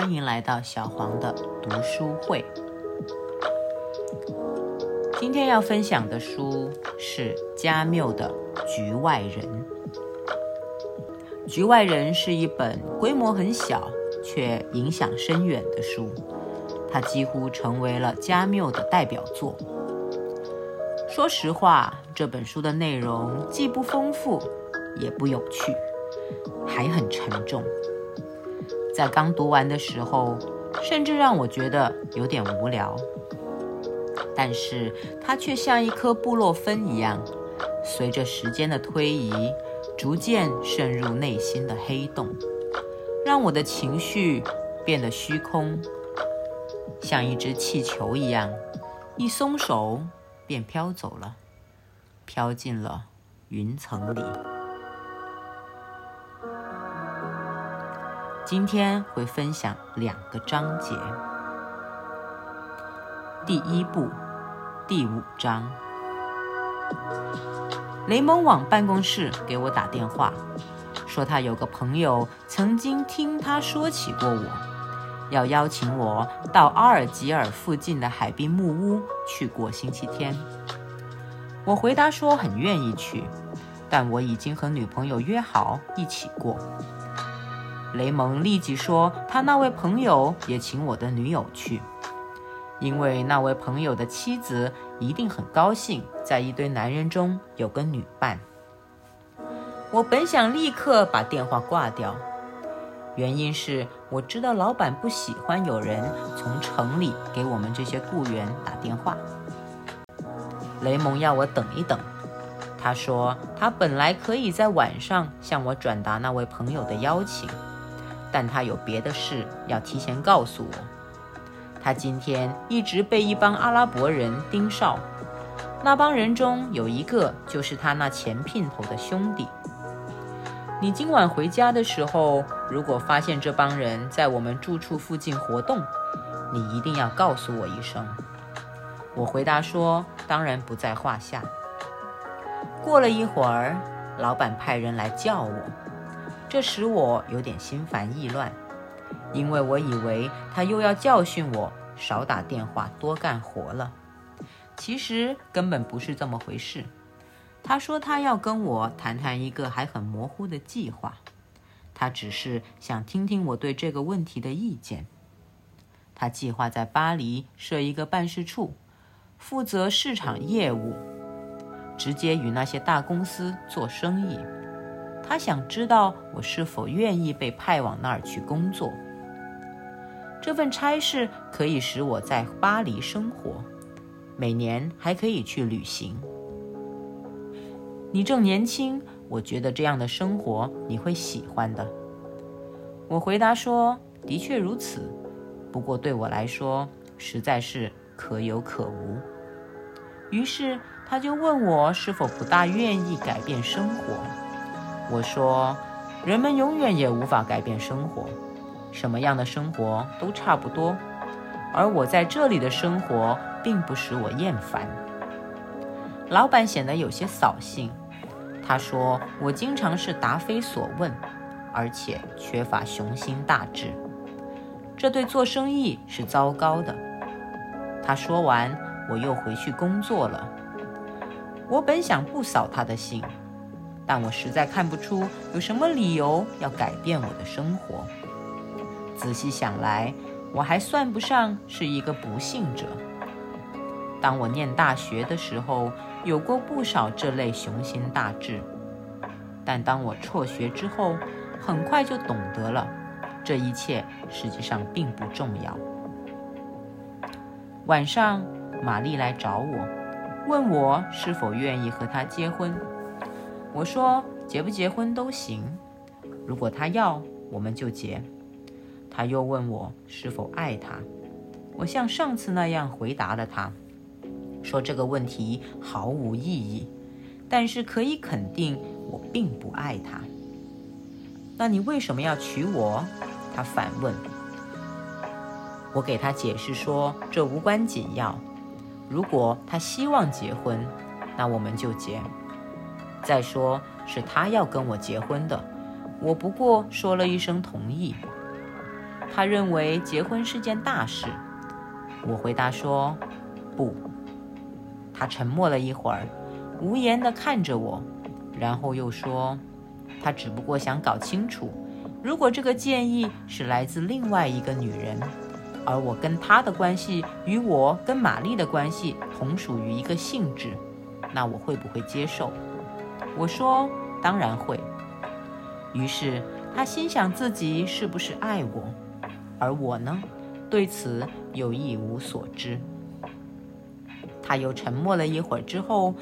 欢迎来到小黄的读书会。今天要分享的书是加缪的《局外人》。《局外人》是一本规模很小却影响深远的书，它几乎成为了加缪的代表作。说实话，这本书的内容既不丰富，也不有趣，还很沉重。在刚读完的时候，甚至让我觉得有点无聊。但是它却像一颗布洛芬一样，随着时间的推移，逐渐渗入内心的黑洞，让我的情绪变得虚空，像一只气球一样，一松手。便飘走了，飘进了云层里。今天会分享两个章节。第一部，第五章。雷蒙往办公室给我打电话，说他有个朋友曾经听他说起过我。要邀请我到阿尔及尔附近的海滨木屋去过星期天。我回答说很愿意去，但我已经和女朋友约好一起过。雷蒙立即说他那位朋友也请我的女友去，因为那位朋友的妻子一定很高兴在一堆男人中有个女伴。我本想立刻把电话挂掉。原因是我知道老板不喜欢有人从城里给我们这些雇员打电话。雷蒙要我等一等，他说他本来可以在晚上向我转达那位朋友的邀请，但他有别的事要提前告诉我。他今天一直被一帮阿拉伯人盯梢，那帮人中有一个就是他那前姘头的兄弟。你今晚回家的时候，如果发现这帮人在我们住处附近活动，你一定要告诉我一声。我回答说：“当然不在话下。”过了一会儿，老板派人来叫我，这使我有点心烦意乱，因为我以为他又要教训我少打电话、多干活了。其实根本不是这么回事。他说他要跟我谈谈一个还很模糊的计划，他只是想听听我对这个问题的意见。他计划在巴黎设一个办事处，负责市场业务，直接与那些大公司做生意。他想知道我是否愿意被派往那儿去工作。这份差事可以使我在巴黎生活，每年还可以去旅行。你正年轻，我觉得这样的生活你会喜欢的。我回答说：“的确如此，不过对我来说实在是可有可无。”于是他就问我是否不大愿意改变生活。我说：“人们永远也无法改变生活，什么样的生活都差不多，而我在这里的生活并不使我厌烦。”老板显得有些扫兴。他说：“我经常是答非所问，而且缺乏雄心大志，这对做生意是糟糕的。”他说完，我又回去工作了。我本想不扫他的兴，但我实在看不出有什么理由要改变我的生活。仔细想来，我还算不上是一个不幸者。当我念大学的时候，有过不少这类雄心大志，但当我辍学之后，很快就懂得了，这一切实际上并不重要。晚上，玛丽来找我，问我是否愿意和她结婚。我说结不结婚都行，如果她要，我们就结。她又问我是否爱她，我像上次那样回答了她。说这个问题毫无意义，但是可以肯定我并不爱他。那你为什么要娶我？他反问。我给他解释说这无关紧要。如果他希望结婚，那我们就结。再说是他要跟我结婚的，我不过说了一声同意。他认为结婚是件大事。我回答说：“不。”他沉默了一会儿，无言地看着我，然后又说：“他只不过想搞清楚，如果这个建议是来自另外一个女人，而我跟他的关系与我跟玛丽的关系同属于一个性质，那我会不会接受？”我说：“当然会。”于是他心想自己是不是爱我，而我呢，对此又一无所知。他又沉默了一会儿之后，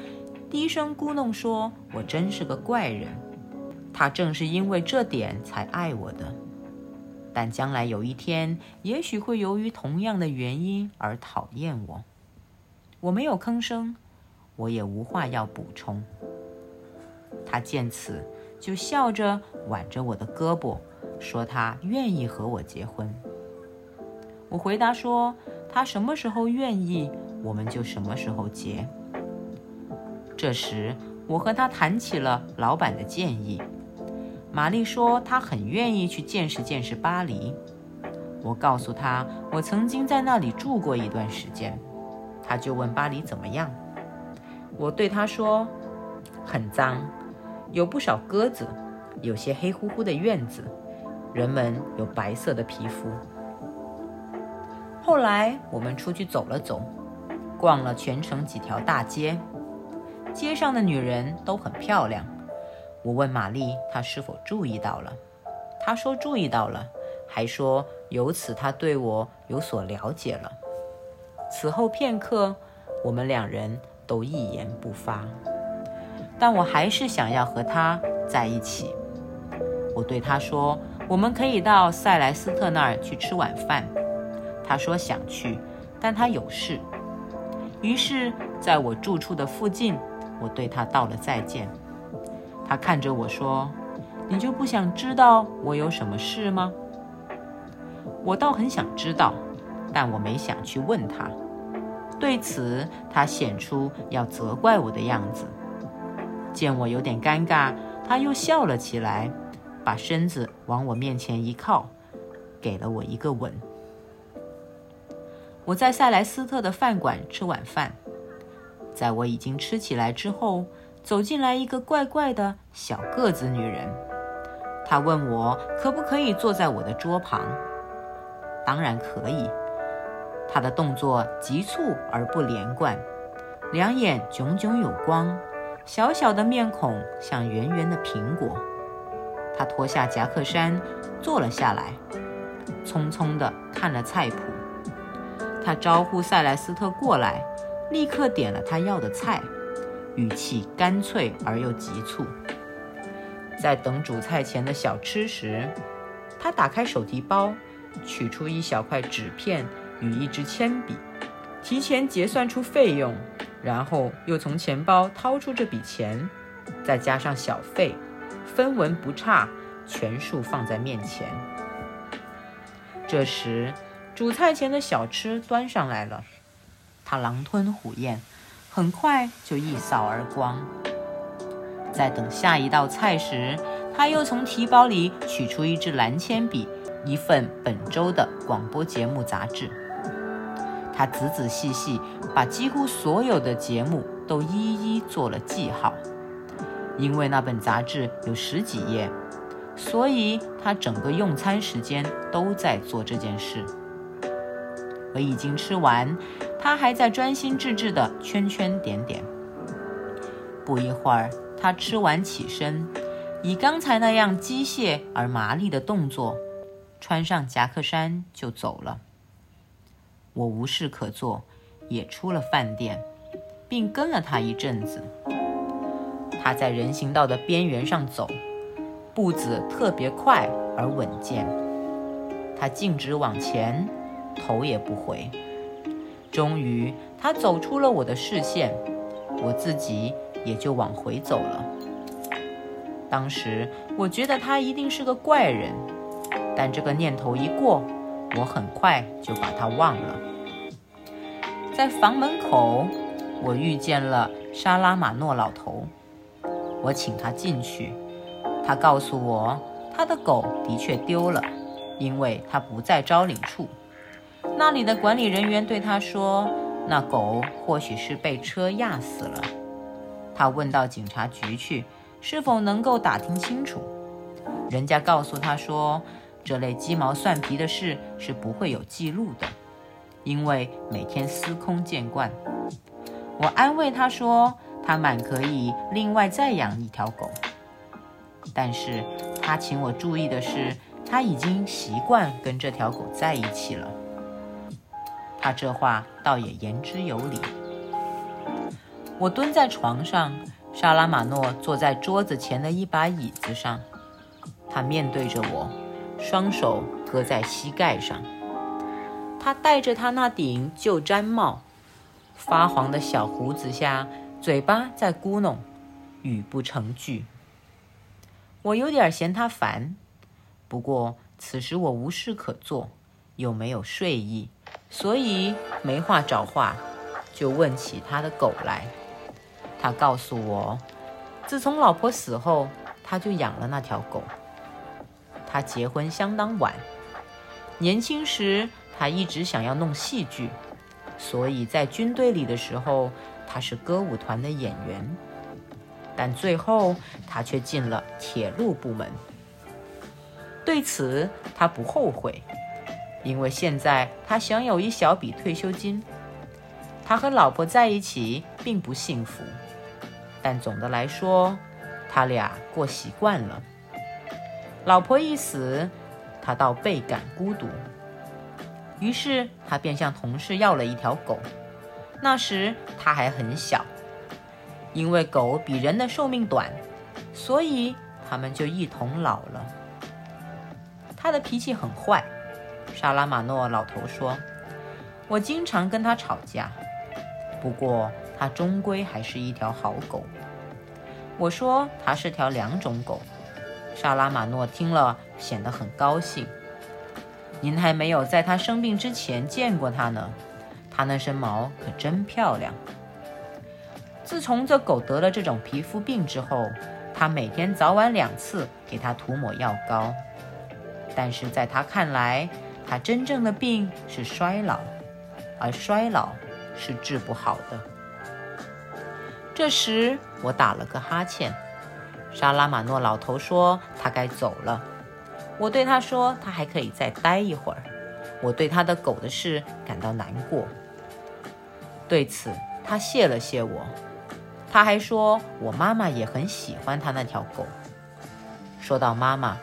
低声咕哝说：“我真是个怪人，他正是因为这点才爱我的。但将来有一天，也许会由于同样的原因而讨厌我。”我没有吭声，我也无话要补充。他见此，就笑着挽着我的胳膊，说他愿意和我结婚。我回答说：“他什么时候愿意？”我们就什么时候结？这时，我和他谈起了老板的建议。玛丽说她很愿意去见识见识巴黎。我告诉她，我曾经在那里住过一段时间。她就问巴黎怎么样。我对她说，很脏，有不少鸽子，有些黑乎乎的院子，人们有白色的皮肤。后来我们出去走了走。逛了全城几条大街，街上的女人都很漂亮。我问玛丽，她是否注意到了？她说注意到了，还说由此她对我有所了解了。此后片刻，我们两人都一言不发，但我还是想要和他在一起。我对他说，我们可以到塞莱斯特那儿去吃晚饭。他说想去，但他有事。于是，在我住处的附近，我对他道了再见。他看着我说：“你就不想知道我有什么事吗？”我倒很想知道，但我没想去问他。对此，他显出要责怪我的样子。见我有点尴尬，他又笑了起来，把身子往我面前一靠，给了我一个吻。我在塞莱斯特的饭馆吃晚饭，在我已经吃起来之后，走进来一个怪怪的小个子女人。她问我可不可以坐在我的桌旁。当然可以。她的动作急促而不连贯，两眼炯炯有光，小小的面孔像圆圆的苹果。他脱下夹克衫，坐了下来，匆匆地看了菜谱。他招呼塞莱斯特过来，立刻点了他要的菜，语气干脆而又急促。在等主菜前的小吃时，他打开手提包，取出一小块纸片与一支铅笔，提前结算出费用，然后又从钱包掏出这笔钱，再加上小费，分文不差，全数放在面前。这时。主菜前的小吃端上来了，他狼吞虎咽，很快就一扫而光。在等下一道菜时，他又从提包里取出一支蓝铅笔，一份本周的广播节目杂志。他仔仔细细把几乎所有的节目都一一做了记号，因为那本杂志有十几页，所以他整个用餐时间都在做这件事。我已经吃完，他还在专心致志地圈圈点点。不一会儿，他吃完起身，以刚才那样机械而麻利的动作，穿上夹克衫就走了。我无事可做，也出了饭店，并跟了他一阵子。他在人行道的边缘上走，步子特别快而稳健。他径直往前。头也不回，终于他走出了我的视线，我自己也就往回走了。当时我觉得他一定是个怪人，但这个念头一过，我很快就把他忘了。在房门口，我遇见了沙拉马诺老头，我请他进去，他告诉我他的狗的确丢了，因为他不在招领处。那里的管理人员对他说：“那狗或许是被车压死了。”他问到警察局去，是否能够打听清楚？人家告诉他说：“这类鸡毛蒜皮的事是不会有记录的，因为每天司空见惯。”我安慰他说：“他满可以另外再养一条狗。”但是他请我注意的是，他已经习惯跟这条狗在一起了。他这话倒也言之有理。我蹲在床上，沙拉马诺坐在桌子前的一把椅子上，他面对着我，双手搁在膝盖上。他戴着他那顶旧毡帽，发黄的小胡子下，嘴巴在咕哝，语不成句。我有点嫌他烦，不过此时我无事可做，又没有睡意，所以没话找话，就问起他的狗来。他告诉我，自从老婆死后，他就养了那条狗。他结婚相当晚，年轻时他一直想要弄戏剧，所以在军队里的时候，他是歌舞团的演员。但最后，他却进了铁路部门。对此，他不后悔，因为现在他享有一小笔退休金。他和老婆在一起并不幸福，但总的来说，他俩过习惯了。老婆一死，他倒倍感孤独。于是，他便向同事要了一条狗。那时他还很小。因为狗比人的寿命短，所以他们就一同老了。他的脾气很坏，沙拉马诺老头说：“我经常跟他吵架，不过他终归还是一条好狗。”我说：“他是条两种狗。”沙拉马诺听了，显得很高兴。您还没有在他生病之前见过他呢，他那身毛可真漂亮。自从这狗得了这种皮肤病之后，他每天早晚两次给它涂抹药膏。但是在他看来，他真正的病是衰老，而衰老是治不好的。这时我打了个哈欠，沙拉马诺老头说他该走了。我对他说他还可以再待一会儿。我对他的狗的事感到难过。对此，他谢了谢我。他还说，我妈妈也很喜欢他那条狗。说到妈妈，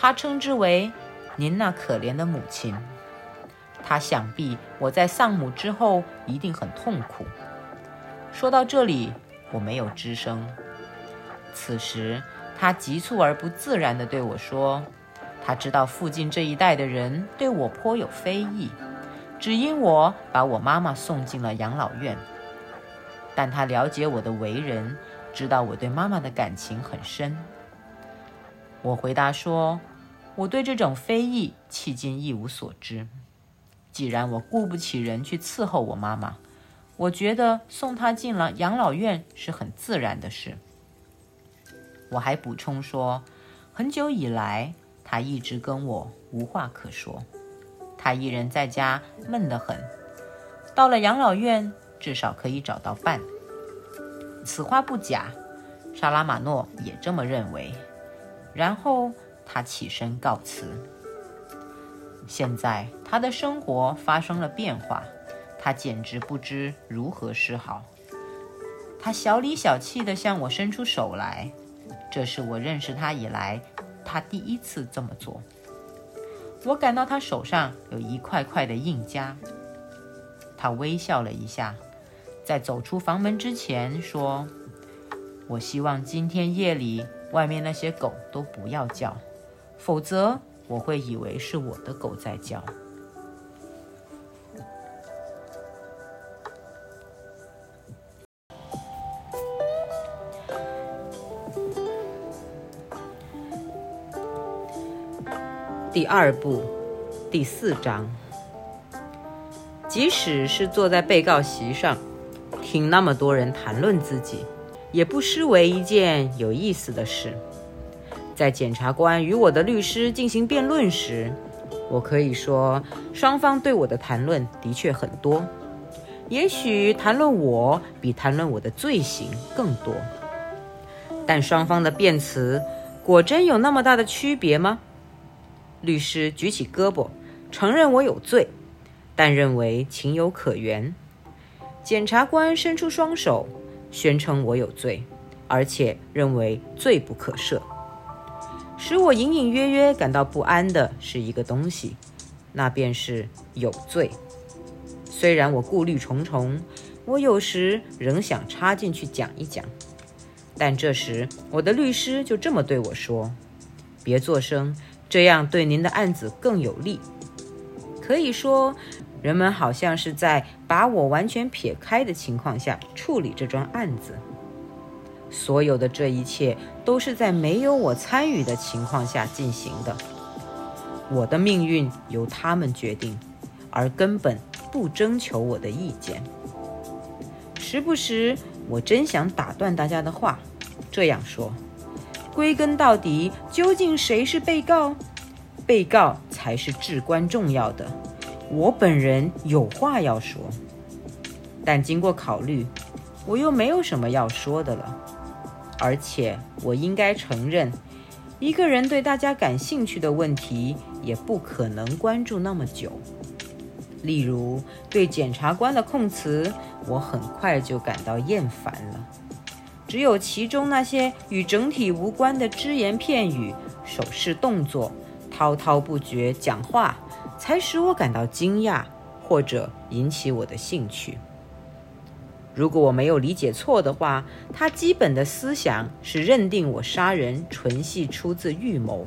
他称之为“您那可怜的母亲”。他想必我在丧母之后一定很痛苦。说到这里，我没有吱声。此时，他急促而不自然地对我说：“他知道附近这一带的人对我颇有非议，只因我把我妈妈送进了养老院。”但他了解我的为人，知道我对妈妈的感情很深。我回答说：“我对这种非议迄今一无所知。既然我雇不起人去伺候我妈妈，我觉得送她进了养老院是很自然的事。”我还补充说：“很久以来，他一直跟我无话可说，他一人在家闷得很。到了养老院。”至少可以找到伴。此话不假，沙拉马诺也这么认为。然后他起身告辞。现在他的生活发生了变化，他简直不知如何是好。他小里小气地向我伸出手来，这是我认识他以来他第一次这么做。我感到他手上有一块块的硬痂。他微笑了一下。在走出房门之前，说：“我希望今天夜里外面那些狗都不要叫，否则我会以为是我的狗在叫。”第二部，第四章。即使是坐在被告席上。听那么多人谈论自己，也不失为一件有意思的事。在检察官与我的律师进行辩论时，我可以说，双方对我的谈论的确很多，也许谈论我比谈论我的罪行更多。但双方的辩词果真有那么大的区别吗？律师举起胳膊，承认我有罪，但认为情有可原。检察官伸出双手，宣称我有罪，而且认为罪不可赦。使我隐隐约约感到不安的是一个东西，那便是有罪。虽然我顾虑重重，我有时仍想插进去讲一讲，但这时我的律师就这么对我说：“别作声，这样对您的案子更有利。”可以说，人们好像是在把我完全撇开的情况下处理这桩案子。所有的这一切都是在没有我参与的情况下进行的。我的命运由他们决定，而根本不征求我的意见。时不时，我真想打断大家的话，这样说：归根到底，究竟谁是被告？被告才是至关重要的。我本人有话要说，但经过考虑，我又没有什么要说的了。而且我应该承认，一个人对大家感兴趣的问题也不可能关注那么久。例如，对检察官的控词，我很快就感到厌烦了。只有其中那些与整体无关的只言片语、手势动作、滔滔不绝讲话，才使我感到惊讶，或者引起我的兴趣。如果我没有理解错的话，他基本的思想是认定我杀人纯系出自预谋，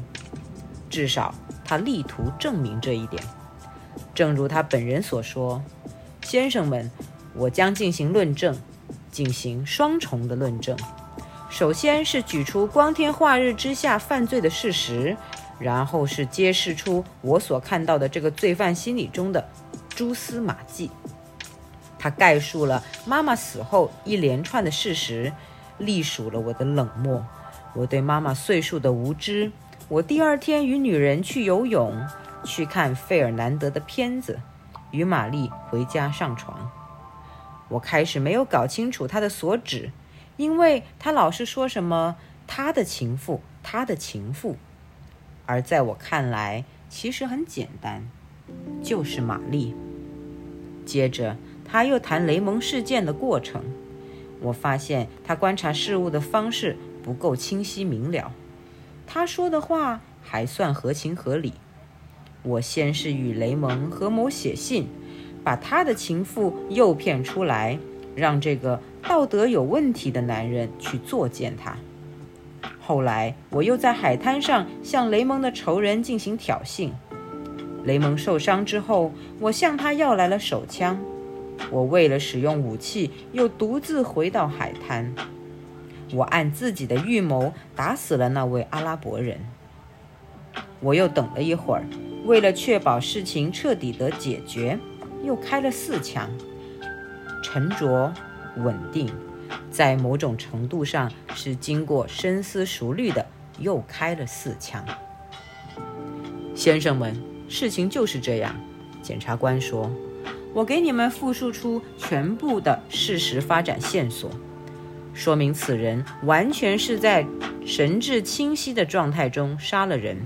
至少他力图证明这一点。正如他本人所说：“先生们，我将进行论证，进行双重的论证。首先是举出光天化日之下犯罪的事实，然后是揭示出我所看到的这个罪犯心理中的蛛丝马迹。”他概述了妈妈死后一连串的事实，隶属了我的冷漠，我对妈妈岁数的无知，我第二天与女人去游泳，去看费尔南德的片子，与玛丽回家上床。我开始没有搞清楚他的所指，因为他老是说什么他的情妇，他的情妇，而在我看来，其实很简单，就是玛丽。接着。他又谈雷蒙事件的过程，我发现他观察事物的方式不够清晰明了。他说的话还算合情合理。我先是与雷蒙合谋写信，把他的情妇诱骗出来，让这个道德有问题的男人去作践他。后来我又在海滩上向雷蒙的仇人进行挑衅。雷蒙受伤之后，我向他要来了手枪。我为了使用武器，又独自回到海滩。我按自己的预谋打死了那位阿拉伯人。我又等了一会儿，为了确保事情彻底的解决，又开了四枪。沉着、稳定，在某种程度上是经过深思熟虑的，又开了四枪。先生们，事情就是这样。检察官说。我给你们复述出全部的事实发展线索，说明此人完全是在神志清晰的状态中杀了人。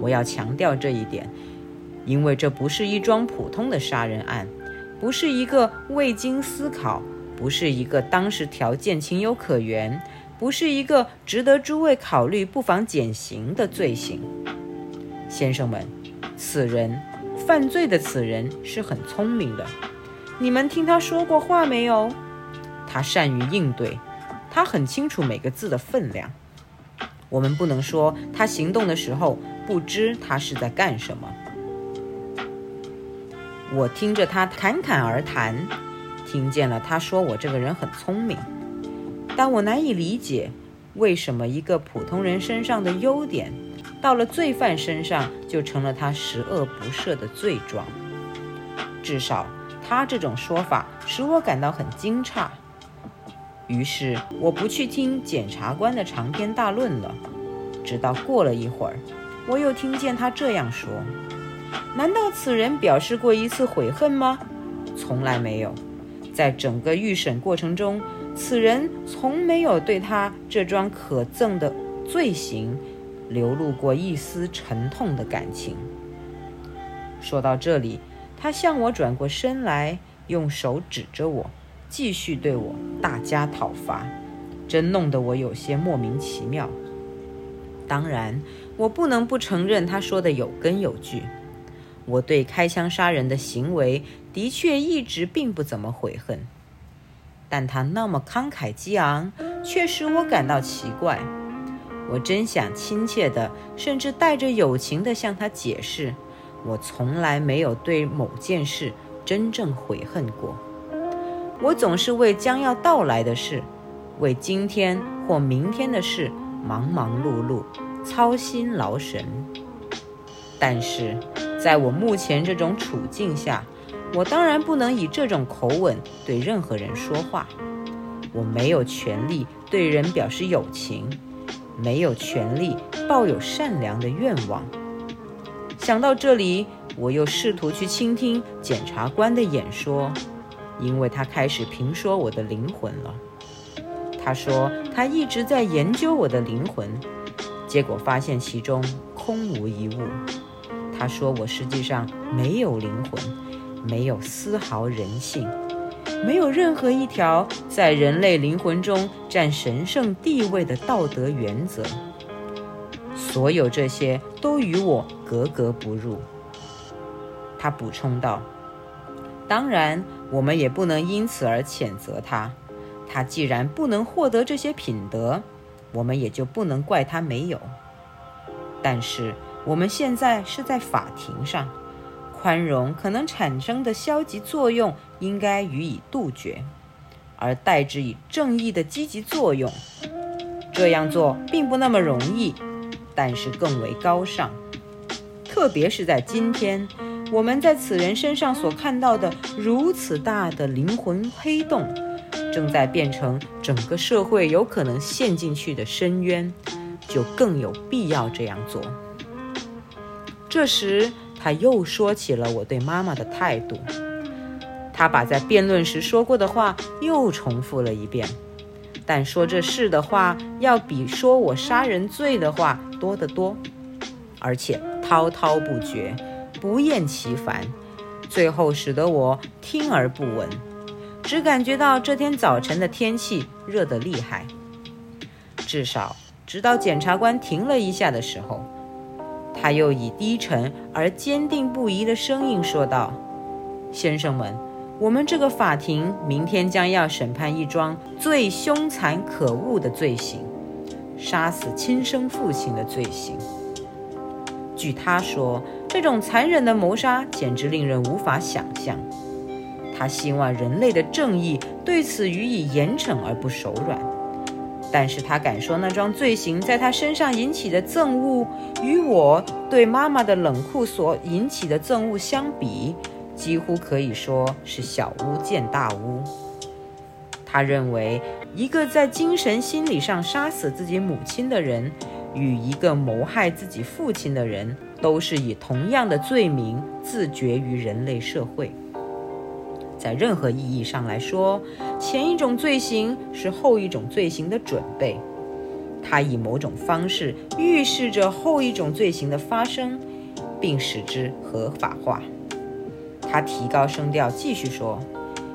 我要强调这一点，因为这不是一桩普通的杀人案，不是一个未经思考，不是一个当时条件情有可原，不是一个值得诸位考虑不妨减刑的罪行。先生们，此人。犯罪的此人是很聪明的，你们听他说过话没有？他善于应对，他很清楚每个字的分量。我们不能说他行动的时候不知他是在干什么。我听着他侃侃而谈，听见了他说我这个人很聪明，但我难以理解为什么一个普通人身上的优点。到了罪犯身上，就成了他十恶不赦的罪状。至少，他这种说法使我感到很惊诧。于是，我不去听检察官的长篇大论了。直到过了一会儿，我又听见他这样说：“难道此人表示过一次悔恨吗？从来没有。在整个预审过程中，此人从没有对他这桩可憎的罪行流露过一丝沉痛的感情。说到这里，他向我转过身来，用手指着我，继续对我大加讨伐，真弄得我有些莫名其妙。当然，我不能不承认他说的有根有据。我对开枪杀人的行为的确一直并不怎么悔恨，但他那么慷慨激昂，却使我感到奇怪。我真想亲切的，甚至带着友情的向他解释，我从来没有对某件事真正悔恨过。我总是为将要到来的事，为今天或明天的事忙忙碌碌，操心劳神。但是。在我目前这种处境下，我当然不能以这种口吻对任何人说话。我没有权利对人表示友情，没有权利抱有善良的愿望。想到这里，我又试图去倾听检察官的演说，因为他开始评说我的灵魂了。他说他一直在研究我的灵魂，结果发现其中空无一物。他说：“我实际上没有灵魂，没有丝毫人性，没有任何一条在人类灵魂中占神圣地位的道德原则。所有这些都与我格格不入。”他补充道：“当然，我们也不能因此而谴责他。他既然不能获得这些品德，我们也就不能怪他没有。但是。”我们现在是在法庭上，宽容可能产生的消极作用应该予以杜绝，而代之以正义的积极作用。这样做并不那么容易，但是更为高尚。特别是在今天，我们在此人身上所看到的如此大的灵魂黑洞，正在变成整个社会有可能陷进去的深渊，就更有必要这样做。这时，他又说起了我对妈妈的态度。他把在辩论时说过的话又重复了一遍，但说这事的话要比说我杀人罪的话多得多，而且滔滔不绝，不厌其烦，最后使得我听而不闻，只感觉到这天早晨的天气热得厉害。至少直到检察官停了一下的时候。他又以低沉而坚定不移的声音说道：“先生们，我们这个法庭明天将要审判一桩最凶残可恶的罪行——杀死亲生父亲的罪行。据他说，这种残忍的谋杀简直令人无法想象。他希望人类的正义对此予以严惩而不手软。”但是他敢说那桩罪行在他身上引起的憎恶，与我对妈妈的冷酷所引起的憎恶相比，几乎可以说是小巫见大巫。他认为，一个在精神心理上杀死自己母亲的人，与一个谋害自己父亲的人，都是以同样的罪名自绝于人类社会。在任何意义上来说，前一种罪行是后一种罪行的准备，它以某种方式预示着后一种罪行的发生，并使之合法化。他提高声调继续说：“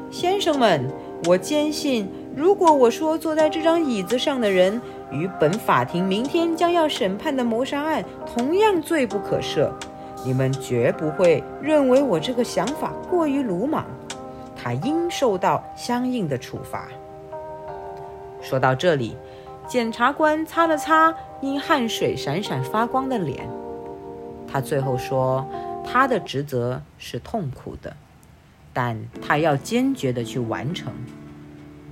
先生们，我坚信，如果我说坐在这张椅子上的人与本法庭明天将要审判的谋杀案同样罪不可赦，你们绝不会认为我这个想法过于鲁莽。”他应受到相应的处罚。说到这里，检察官擦了擦因汗水闪闪发光的脸，他最后说：“他的职责是痛苦的，但他要坚决地去完成。”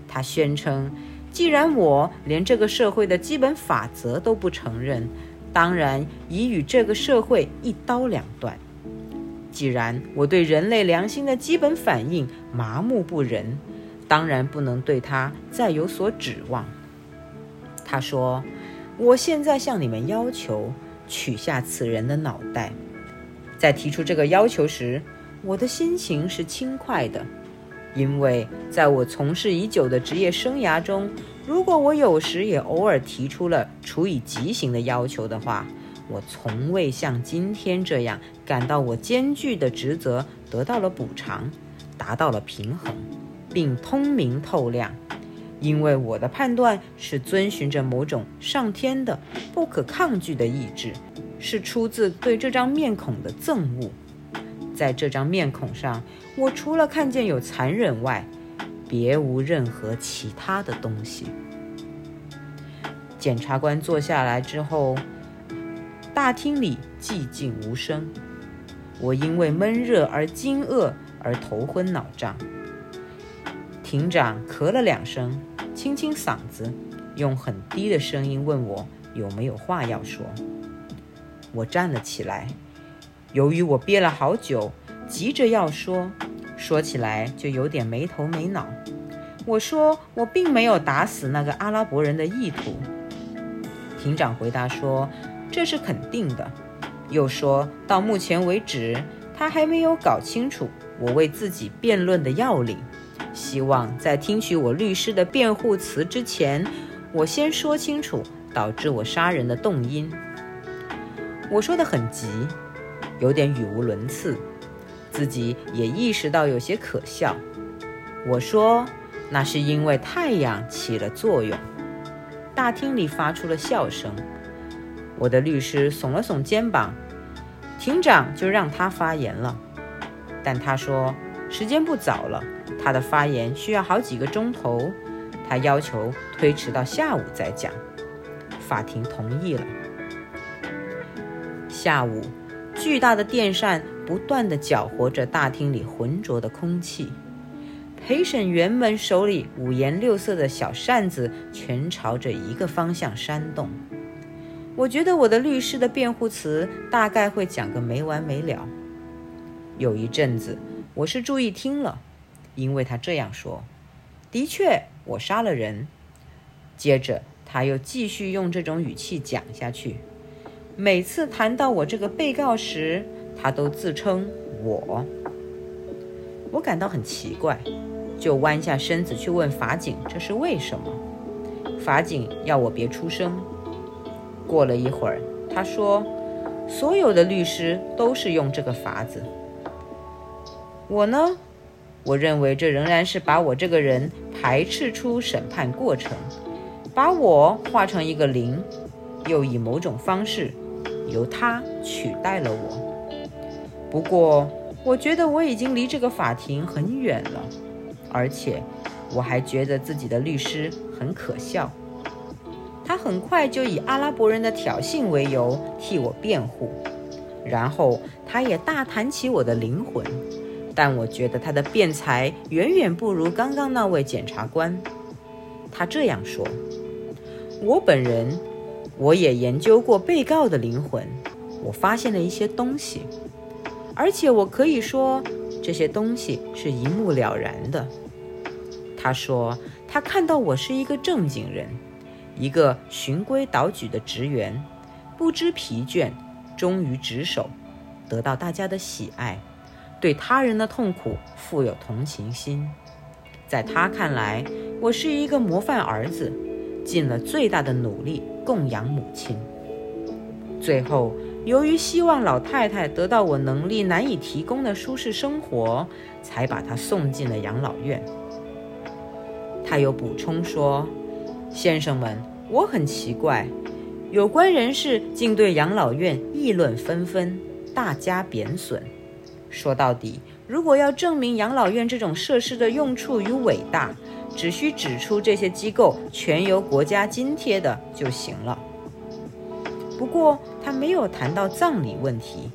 他宣称：“既然我连这个社会的基本法则都不承认，当然已与这个社会一刀两断。”既然我对人类良心的基本反应麻木不仁，当然不能对他再有所指望。他说：“我现在向你们要求取下此人的脑袋，在提出这个要求时，我的心情是轻快的，因为在我从事已久的职业生涯中，如果我有时也偶尔提出了处以极刑的要求的话，我从未像今天这样感到我艰巨的职责得到了补偿，达到了平衡，并通明透亮。因为我的判断是遵循着某种上天的不可抗拒的意志，是出自对这张面孔的憎恶。在这张面孔上，我除了看见有残忍外，别无任何其他的东西。检察官坐下来之后，大厅里寂静无声。我因为闷热而惊愕而头昏脑胀。庭长咳了两声，清清嗓子，用很低的声音问我有没有话要说。我站了起来，由于我憋了好久，急着要说，说起来就有点没头没脑。我说我并没有打死那个阿拉伯人的意图。庭长回答说这是肯定的，又说到目前为止他还没有搞清楚我为自己辩论的要领。希望在听取我律师的辩护词之前，我先说清楚导致我杀人的动因。我说的很急，有点语无伦次，自己也意识到有些可笑。我说那是因为太阳起了作用。大厅里发出了笑声。我的律师耸了耸肩膀，庭长就让他发言了，但他说时间不早了。他的发言需要好几个钟头，他要求推迟到下午再讲。法庭同意了。下午，巨大的电扇不断地搅和着大厅里浑浊的空气，陪审员们手里五颜六色的小扇子全朝着一个方向扇动。我觉得我的律师的辩护词大概会讲个没完没了。有一阵子，我是注意听了。因为他这样说，的确，我杀了人。接着，他又继续用这种语气讲下去。每次谈到我这个被告时，他都自称我。我感到很奇怪，就弯下身子去问法警这是为什么。法警要我别出声。过了一会儿，他说：“所有的律师都是用这个法子。我呢？”我认为这仍然是把我这个人排斥出审判过程，把我化成一个零，又以某种方式由他取代了我。不过，我觉得我已经离这个法庭很远了，而且我还觉得自己的律师很可笑。他很快就以阿拉伯人的挑衅为由替我辩护，然后他也大谈起我的灵魂。但我觉得他的辩才远远不如刚刚那位检察官。他这样说：“我本人，我也研究过被告的灵魂，我发现了一些东西，而且我可以说这些东西是一目了然的。”他说：“他看到我是一个正经人，一个循规蹈矩的职员，不知疲倦，忠于职守，得到大家的喜爱。”对他人的痛苦富有同情心，在他看来，我是一个模范儿子，尽了最大的努力供养母亲。最后，由于希望老太太得到我能力难以提供的舒适生活，才把她送进了养老院。他又补充说：“先生们，我很奇怪，有关人士竟对养老院议论纷纷，大加贬损。”说到底，如果要证明养老院这种设施的用处与伟大，只需指出这些机构全由国家津贴的就行了。不过他没有谈到葬礼问题，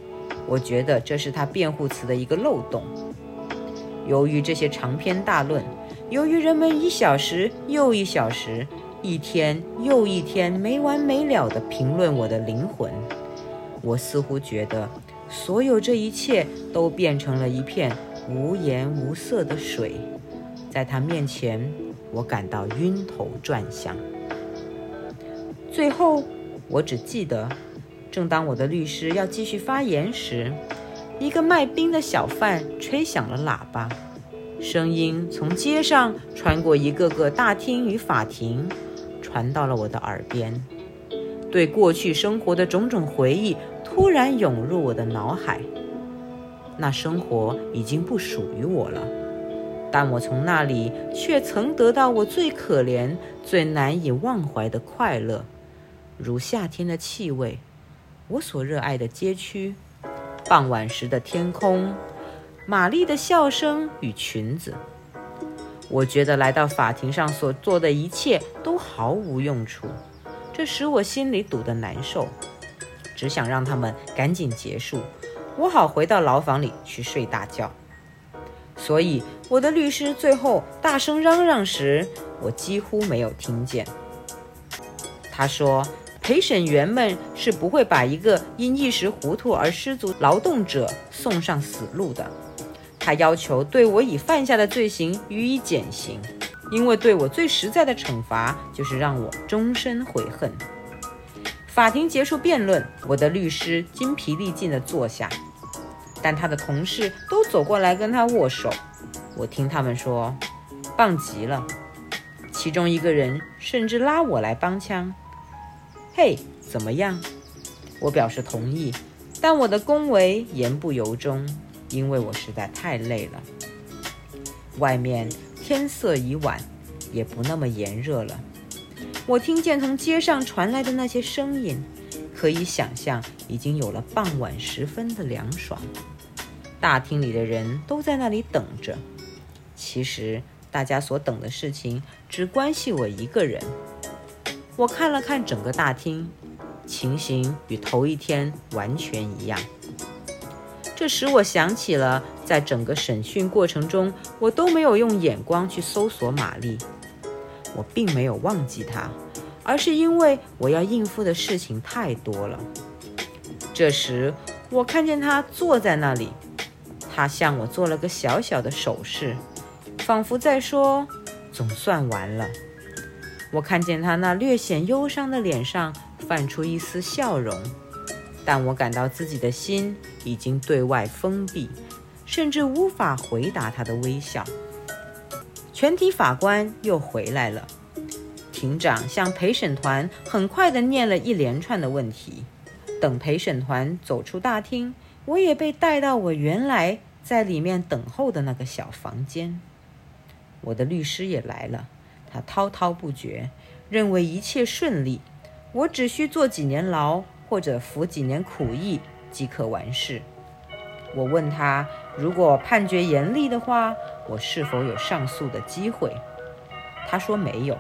我觉得这是他辩护词的一个漏洞。由于这些长篇大论，由于人们一小时又一小时、一天又一天没完没了地评论我的灵魂，我似乎觉得。所有这一切都变成了一片无颜无色的水，在他面前，我感到晕头转向。最后，我只记得，正当我的律师要继续发言时，一个卖冰的小贩吹响了喇叭，声音从街上穿过一个个大厅与法庭，传到了我的耳边。对过去生活的种种回忆突然涌入我的脑海。那生活已经不属于我了，但我从那里却曾得到我最可怜、最难以忘怀的快乐，如夏天的气味，我所热爱的街区，傍晚时的天空，玛丽的笑声与裙子。我觉得来到法庭上所做的一切都毫无用处，这使我心里堵得难受，只想让他们赶紧结束。我好回到牢房里去睡大觉，所以我的律师最后大声嚷嚷时，我几乎没有听见。他说，陪审员们是不会把一个因一时糊涂而失足劳动者送上死路的。他要求对我已犯下的罪行予以减刑，因为对我最实在的惩罚就是让我终身悔恨。法庭结束辩论，我的律师精疲力尽地坐下。但他的同事都走过来跟他握手，我听他们说，棒极了。其中一个人甚至拉我来帮腔：“嘿，怎么样？”我表示同意，但我的恭维言不由衷，因为我实在太累了。外面天色已晚，也不那么炎热了。我听见从街上传来的那些声音。可以想象，已经有了傍晚时分的凉爽。大厅里的人都在那里等着。其实，大家所等的事情只关系我一个人。我看了看整个大厅，情形与头一天完全一样。这使我想起了，在整个审讯过程中，我都没有用眼光去搜索玛丽。我并没有忘记他。而是因为我要应付的事情太多了。这时，我看见他坐在那里，他向我做了个小小的手势，仿佛在说：“总算完了。”我看见他那略显忧伤的脸上泛出一丝笑容，但我感到自己的心已经对外封闭，甚至无法回答他的微笑。全体法官又回来了。庭长向陪审团很快地念了一连串的问题。等陪审团走出大厅，我也被带到我原来在里面等候的那个小房间。我的律师也来了，他滔滔不绝，认为一切顺利，我只需坐几年牢或者服几年苦役即可完事。我问他，如果判决严厉的话，我是否有上诉的机会？他说没有。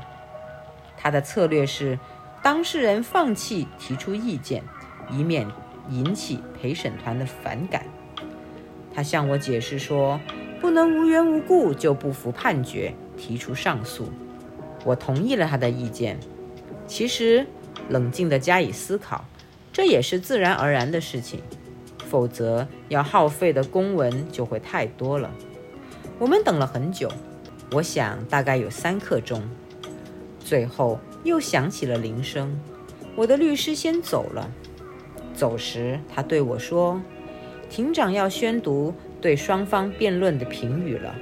他的策略是，当事人放弃提出意见，以免引起陪审团的反感。他向我解释说，不能无缘无故就不服判决提出上诉。我同意了他的意见。其实，冷静地加以思考，这也是自然而然的事情。否则，要耗费的公文就会太多了。我们等了很久，我想大概有三刻钟。最后又响起了铃声，我的律师先走了。走时，他对我说：“庭长要宣读对双方辩论的评语了。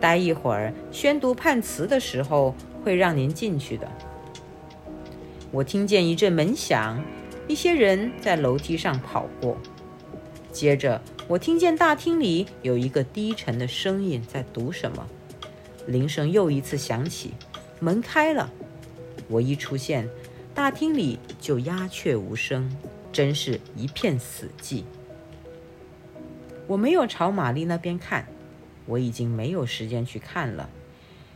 待一会儿宣读判词的时候，会让您进去的。”我听见一阵门响，一些人在楼梯上跑过。接着，我听见大厅里有一个低沉的声音在读什么。铃声又一次响起。门开了，我一出现，大厅里就鸦雀无声，真是一片死寂。我没有朝玛丽那边看，我已经没有时间去看了，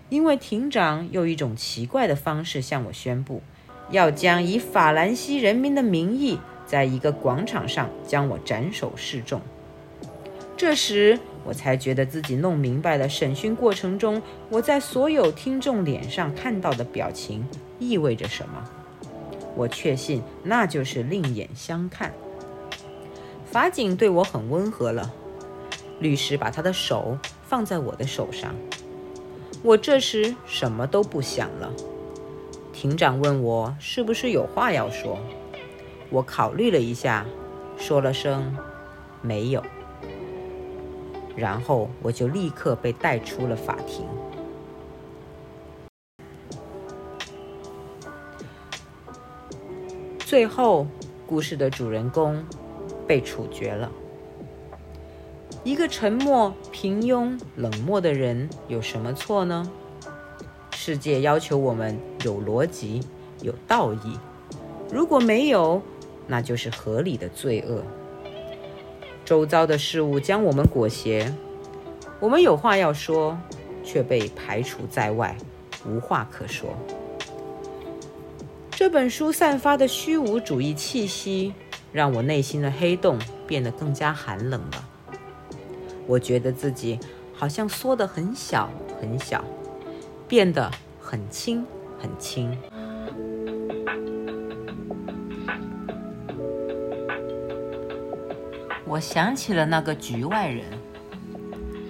因为庭长用一种奇怪的方式向我宣布，要将以法兰西人民的名义，在一个广场上将我斩首示众。这时。我才觉得自己弄明白了审讯过程中我在所有听众脸上看到的表情意味着什么。我确信那就是另眼相看。法警对我很温和了。律师把他的手放在我的手上。我这时什么都不想了。庭长问我是不是有话要说。我考虑了一下，说了声没有。然后我就立刻被带出了法庭。最后，故事的主人公被处决了。一个沉默、平庸、冷漠的人有什么错呢？世界要求我们有逻辑、有道义，如果没有，那就是合理的罪恶。周遭的事物将我们裹挟，我们有话要说，却被排除在外，无话可说。这本书散发的虚无主义气息，让我内心的黑洞变得更加寒冷了。我觉得自己好像缩得很小很小，变得很轻很轻。我想起了那个局外人，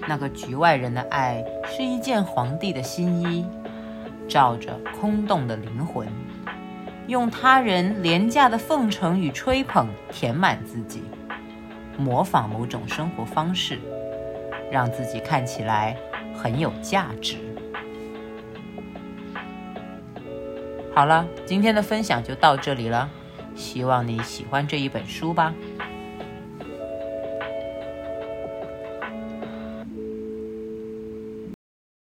那个局外人的爱是一件皇帝的新衣，罩着空洞的灵魂，用他人廉价的奉承与吹捧填满自己，模仿某种生活方式。让自己看起来很有价值。好了，今天的分享就到这里了，希望你喜欢这一本书吧。